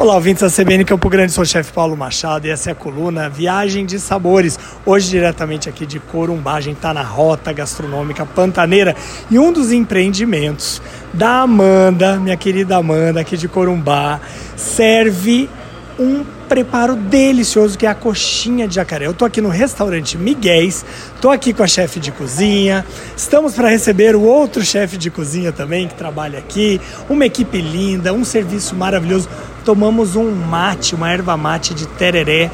Olá, ouvintes da CBN Campo Grande, sou o chefe Paulo Machado e essa é a coluna Viagem de Sabores. Hoje, diretamente aqui de Corumbá, a gente está na rota gastronômica pantaneira e um dos empreendimentos da Amanda, minha querida Amanda, aqui de Corumbá, serve um preparo delicioso que é a coxinha de jacaré. Eu tô aqui no restaurante Miguéis, tô aqui com a chefe de cozinha. Estamos para receber o outro chefe de cozinha também que trabalha aqui, uma equipe linda, um serviço maravilhoso tomamos um mate, uma erva mate de tereré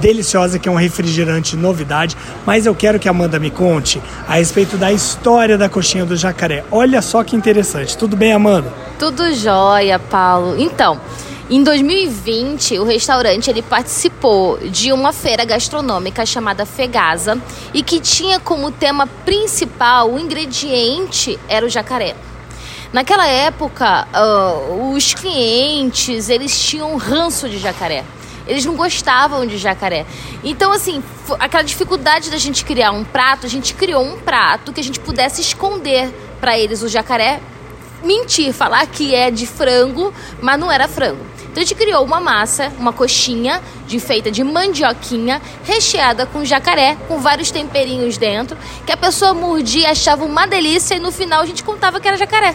deliciosa, que é um refrigerante novidade. Mas eu quero que a Amanda me conte a respeito da história da coxinha do jacaré. Olha só que interessante. Tudo bem, Amanda? Tudo jóia, Paulo. Então, em 2020, o restaurante ele participou de uma feira gastronômica chamada Fegasa e que tinha como tema principal o ingrediente era o jacaré. Naquela época, uh, os clientes, eles tinham ranço de jacaré. Eles não gostavam de jacaré. Então, assim, aquela dificuldade da gente criar um prato, a gente criou um prato que a gente pudesse esconder para eles o jacaré, mentir, falar que é de frango, mas não era frango. Então a gente criou uma massa, uma coxinha de feita de mandioquinha, recheada com jacaré, com vários temperinhos dentro, que a pessoa mordia, achava uma delícia e no final a gente contava que era jacaré.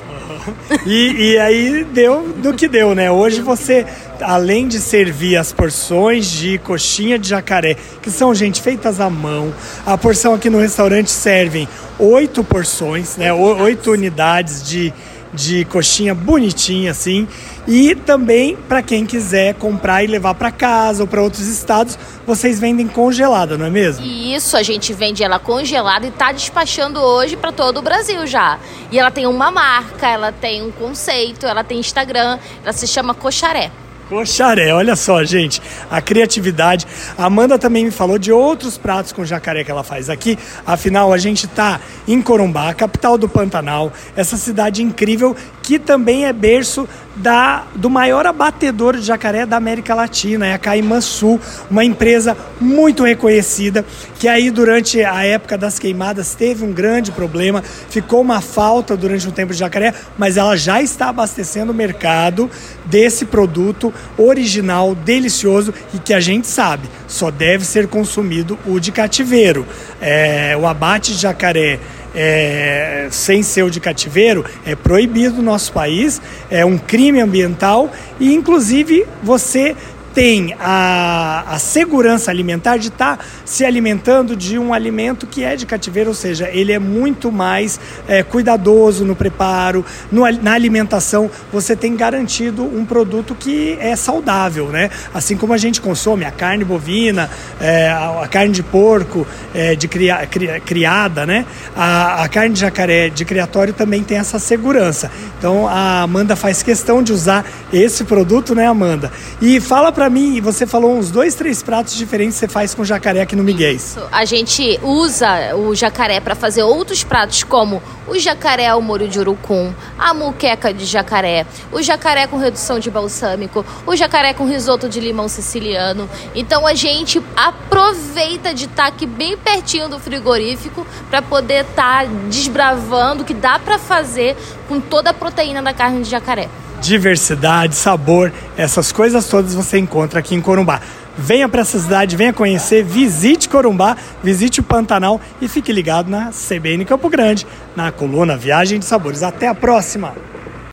E, e aí deu do que deu, né? Hoje você, além de servir as porções de coxinha de jacaré, que são, gente, feitas à mão, a porção aqui no restaurante servem oito porções, né? Oito unidades de de coxinha bonitinha assim. E também para quem quiser comprar e levar para casa ou para outros estados, vocês vendem congelada, não é mesmo? Isso, a gente vende ela congelada e está despachando hoje para todo o Brasil já. E ela tem uma marca, ela tem um conceito, ela tem Instagram, ela se chama Coxaré. Coxaré, olha só, gente, a criatividade. A Amanda também me falou de outros pratos com jacaré que ela faz aqui. Afinal, a gente está em Corumbá, capital do Pantanal, essa cidade incrível que também é berço da, do maior abatedor de jacaré da América Latina, é a Caimã Sul, uma empresa muito reconhecida, que aí durante a época das queimadas teve um grande problema, ficou uma falta durante um tempo de jacaré, mas ela já está abastecendo o mercado desse produto original, delicioso e que a gente sabe, só deve ser consumido o de cativeiro. É, o abate de jacaré é, sem ser de cativeiro é proibido no nosso país, é um crime ambiental e, inclusive, você tem a, a segurança alimentar de estar tá se alimentando de um alimento que é de cativeiro, ou seja, ele é muito mais é, cuidadoso no preparo, no, na alimentação, você tem garantido um produto que é saudável, né? Assim como a gente consome a carne bovina, é, a, carne de porco é, de cria, cria, criada, né? A, a carne de jacaré de criatório também tem essa segurança. Então a Amanda faz questão de usar esse produto, né, Amanda? E fala para mim, você falou uns dois, três pratos diferentes que você faz com jacaré aqui no Miguel. Isso. A gente usa o jacaré para fazer outros pratos, como o jacaré ao molho de urucum, a muqueca de jacaré, o jacaré com redução de balsâmico, o jacaré com risoto de limão siciliano. Então a gente aproveita de estar tá aqui bem pertinho do frigorífico para poder estar tá desbravando o que dá para fazer com toda a proteína da carne de jacaré diversidade, sabor, essas coisas todas você encontra aqui em Corumbá. Venha para essa cidade, venha conhecer, visite Corumbá, visite o Pantanal e fique ligado na CBN Campo Grande, na coluna Viagem de Sabores. Até a próxima!